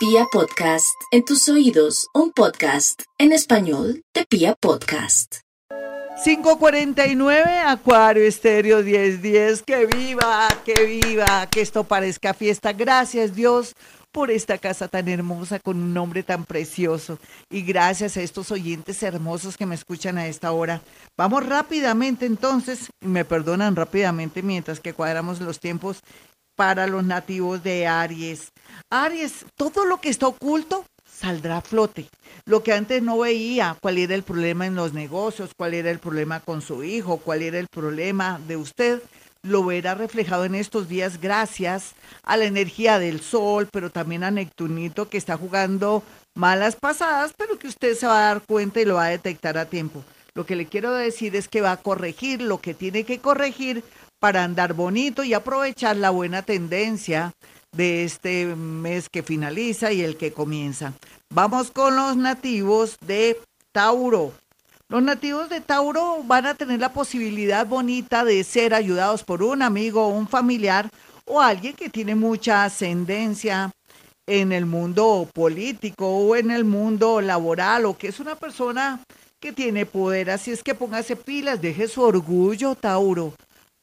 Pia Podcast, en tus oídos, un podcast en español de Pia Podcast. 549 Acuario Estéreo 1010, que viva, que viva, que esto parezca fiesta. Gracias Dios por esta casa tan hermosa con un nombre tan precioso y gracias a estos oyentes hermosos que me escuchan a esta hora. Vamos rápidamente entonces, y me perdonan rápidamente mientras que cuadramos los tiempos para los nativos de Aries. Aries, todo lo que está oculto saldrá a flote. Lo que antes no veía, cuál era el problema en los negocios, cuál era el problema con su hijo, cuál era el problema de usted, lo verá reflejado en estos días gracias a la energía del sol, pero también a Neptunito que está jugando malas pasadas, pero que usted se va a dar cuenta y lo va a detectar a tiempo. Lo que le quiero decir es que va a corregir lo que tiene que corregir para andar bonito y aprovechar la buena tendencia de este mes que finaliza y el que comienza. Vamos con los nativos de Tauro. Los nativos de Tauro van a tener la posibilidad bonita de ser ayudados por un amigo, un familiar o alguien que tiene mucha ascendencia en el mundo político o en el mundo laboral o que es una persona que tiene poder. Así es que póngase pilas, deje su orgullo, Tauro.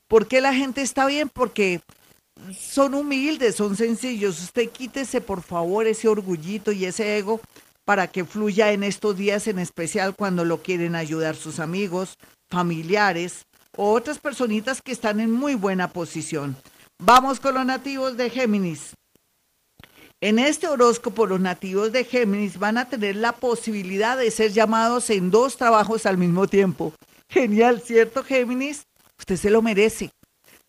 ¿Por qué la gente está bien? Porque son humildes, son sencillos. Usted quítese por favor ese orgullito y ese ego para que fluya en estos días en especial cuando lo quieren ayudar sus amigos, familiares o otras personitas que están en muy buena posición. Vamos con los nativos de Géminis. En este horóscopo los nativos de Géminis van a tener la posibilidad de ser llamados en dos trabajos al mismo tiempo. Genial, ¿cierto Géminis? Usted se lo merece.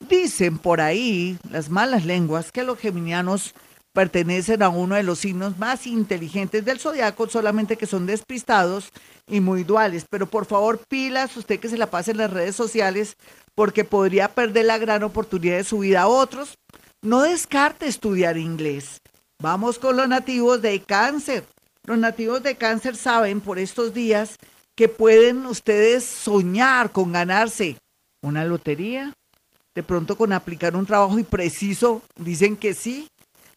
Dicen por ahí las malas lenguas que los geminianos pertenecen a uno de los signos más inteligentes del zodiaco, solamente que son despistados y muy duales. Pero por favor, pilas, usted que se la pase en las redes sociales, porque podría perder la gran oportunidad de su vida a otros. No descarte estudiar inglés. Vamos con los nativos de cáncer. Los nativos de cáncer saben por estos días que pueden ustedes soñar con ganarse una lotería, de pronto con aplicar un trabajo y preciso, dicen que sí,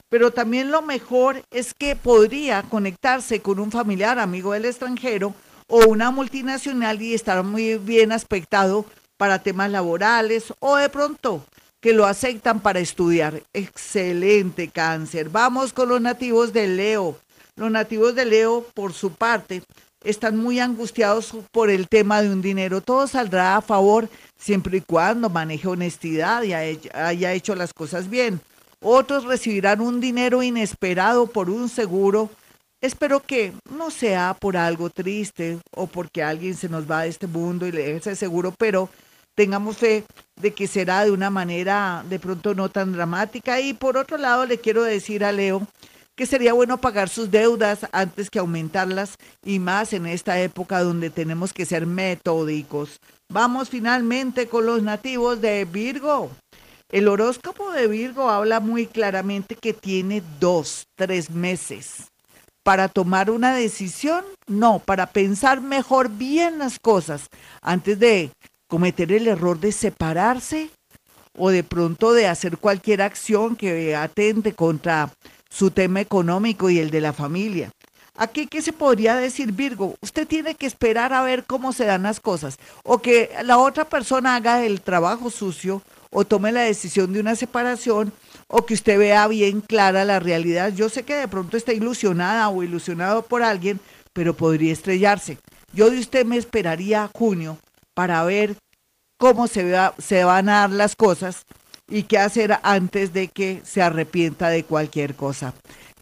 pero también lo mejor es que podría conectarse con un familiar amigo del extranjero o una multinacional y estar muy bien aspectado para temas laborales o de pronto que lo aceptan para estudiar. Excelente cáncer. Vamos con los nativos de Leo. Los nativos de Leo, por su parte, están muy angustiados por el tema de un dinero. Todo saldrá a favor siempre y cuando maneje honestidad y haya hecho las cosas bien. Otros recibirán un dinero inesperado por un seguro. Espero que no sea por algo triste o porque alguien se nos va de este mundo y le deje ese seguro, pero tengamos fe de que será de una manera de pronto no tan dramática. Y por otro lado, le quiero decir a Leo que sería bueno pagar sus deudas antes que aumentarlas y más en esta época donde tenemos que ser metódicos. Vamos finalmente con los nativos de Virgo. El horóscopo de Virgo habla muy claramente que tiene dos, tres meses para tomar una decisión, no, para pensar mejor bien las cosas antes de cometer el error de separarse o de pronto de hacer cualquier acción que atente contra su tema económico y el de la familia. Aquí, ¿qué se podría decir, Virgo? Usted tiene que esperar a ver cómo se dan las cosas o que la otra persona haga el trabajo sucio o tome la decisión de una separación o que usted vea bien clara la realidad. Yo sé que de pronto está ilusionada o ilusionado por alguien, pero podría estrellarse. Yo de usted me esperaría junio para ver cómo se, se van a dar las cosas y qué hacer antes de que se arrepienta de cualquier cosa.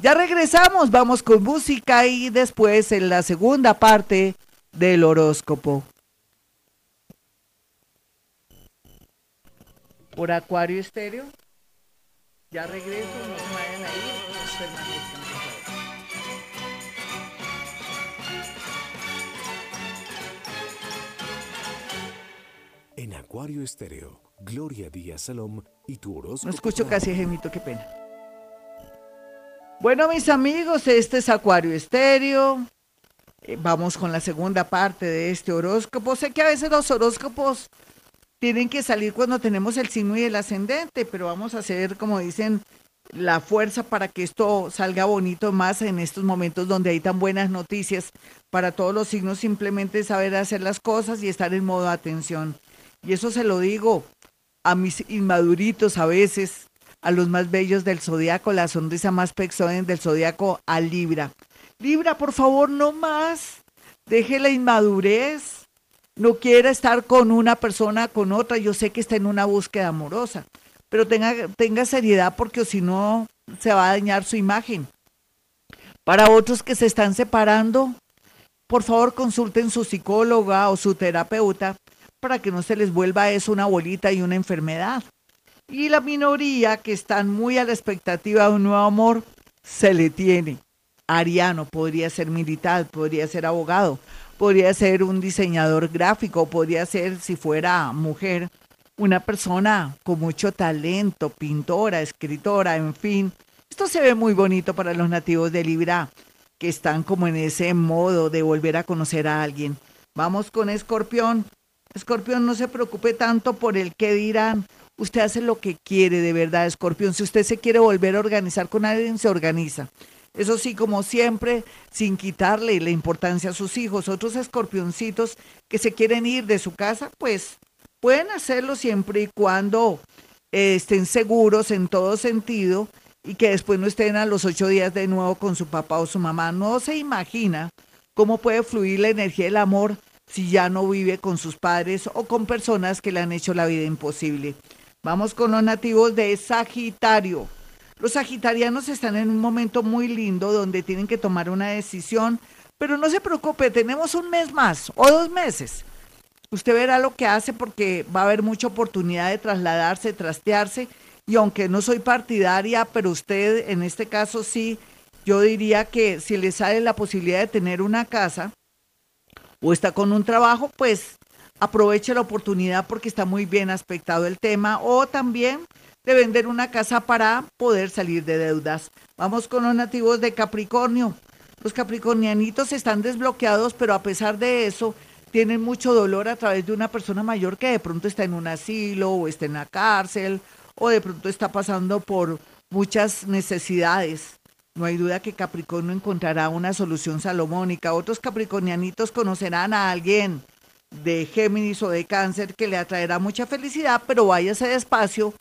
Ya regresamos, vamos con música y después en la segunda parte del horóscopo. por Acuario Estéreo. Ya regreso, no vayan a ir, En Acuario Estéreo, Gloria Díaz Salom y tu horóscopo. No escucho casi gemito, qué pena. Bueno, mis amigos, este es Acuario Estéreo. Eh, vamos con la segunda parte de este horóscopo. Sé que a veces los horóscopos tienen que salir cuando tenemos el signo y el ascendente, pero vamos a hacer, como dicen, la fuerza para que esto salga bonito más en estos momentos donde hay tan buenas noticias para todos los signos, simplemente saber hacer las cosas y estar en modo de atención. Y eso se lo digo a mis inmaduritos a veces, a los más bellos del zodiaco, la sonrisa más pexonen del zodiaco a Libra. Libra, por favor, no más. Deje la inmadurez. No quiera estar con una persona, con otra. Yo sé que está en una búsqueda amorosa, pero tenga, tenga seriedad porque si no se va a dañar su imagen. Para otros que se están separando, por favor consulten su psicóloga o su terapeuta para que no se les vuelva eso una bolita y una enfermedad. Y la minoría que están muy a la expectativa de un nuevo amor, se le tiene. Ariano podría ser militar, podría ser abogado, podría ser un diseñador gráfico, podría ser, si fuera mujer, una persona con mucho talento, pintora, escritora, en fin. Esto se ve muy bonito para los nativos de Libra, que están como en ese modo de volver a conocer a alguien. Vamos con Escorpión. Escorpión, no se preocupe tanto por el que dirán. Usted hace lo que quiere de verdad, Escorpión. Si usted se quiere volver a organizar con alguien, se organiza. Eso sí, como siempre, sin quitarle la importancia a sus hijos. Otros escorpioncitos que se quieren ir de su casa, pues pueden hacerlo siempre y cuando eh, estén seguros en todo sentido y que después no estén a los ocho días de nuevo con su papá o su mamá. No se imagina cómo puede fluir la energía del amor si ya no vive con sus padres o con personas que le han hecho la vida imposible. Vamos con los nativos de Sagitario. Los sagitarianos están en un momento muy lindo donde tienen que tomar una decisión, pero no se preocupe, tenemos un mes más o dos meses. Usted verá lo que hace porque va a haber mucha oportunidad de trasladarse, trastearse, y aunque no soy partidaria, pero usted en este caso sí, yo diría que si le sale la posibilidad de tener una casa, o está con un trabajo, pues aproveche la oportunidad porque está muy bien aspectado el tema o también de vender una casa para poder salir de deudas. Vamos con los nativos de Capricornio. Los capricornianitos están desbloqueados, pero a pesar de eso, tienen mucho dolor a través de una persona mayor que de pronto está en un asilo o está en la cárcel o de pronto está pasando por muchas necesidades. No hay duda que Capricornio encontrará una solución salomónica. Otros capricornianitos conocerán a alguien de Géminis o de Cáncer que le atraerá mucha felicidad, pero váyase despacio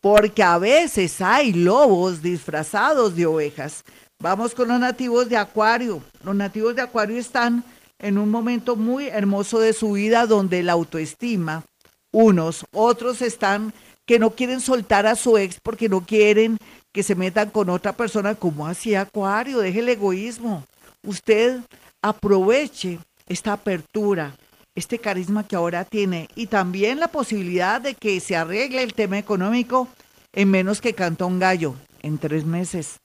porque a veces hay lobos disfrazados de ovejas. Vamos con los nativos de Acuario. Los nativos de Acuario están en un momento muy hermoso de su vida donde la autoestima, unos, otros están que no quieren soltar a su ex porque no quieren que se metan con otra persona como así Acuario, deje el egoísmo. Usted aproveche esta apertura, este carisma que ahora tiene y también la posibilidad de que se arregle el tema económico en menos que canta un gallo, en tres meses.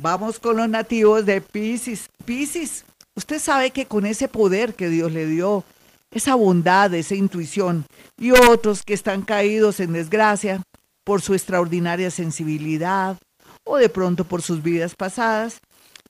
Vamos con los nativos de Pisces. Pisces, usted sabe que con ese poder que Dios le dio, esa bondad, esa intuición, y otros que están caídos en desgracia, por su extraordinaria sensibilidad o de pronto por sus vidas pasadas,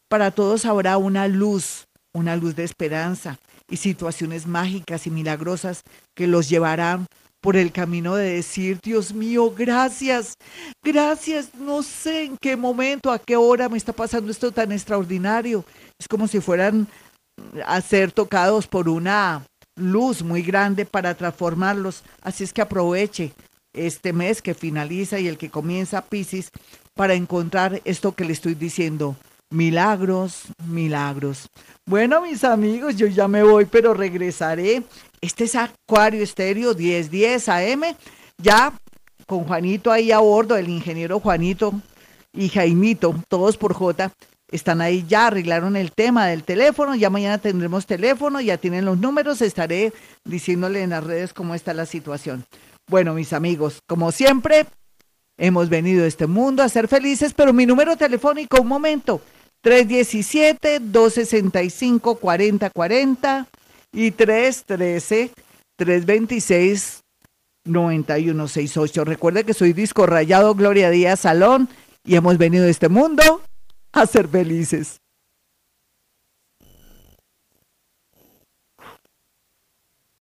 para todos habrá una luz, una luz de esperanza y situaciones mágicas y milagrosas que los llevarán por el camino de decir, Dios mío, gracias, gracias, no sé en qué momento, a qué hora me está pasando esto tan extraordinario. Es como si fueran a ser tocados por una luz muy grande para transformarlos. Así es que aproveche este mes que finaliza y el que comienza Pisces para encontrar esto que le estoy diciendo. Milagros, milagros. Bueno, mis amigos, yo ya me voy, pero regresaré. Este es Acuario Estéreo 1010 AM, ya con Juanito ahí a bordo, el ingeniero Juanito y Jaimito, todos por J, están ahí ya, arreglaron el tema del teléfono, ya mañana tendremos teléfono, ya tienen los números, estaré diciéndole en las redes cómo está la situación. Bueno, mis amigos, como siempre, hemos venido a este mundo a ser felices, pero mi número telefónico, un momento, 317-265-4040 y 313-326-9168. Recuerde que soy disco rayado Gloria Díaz Salón y hemos venido a este mundo a ser felices.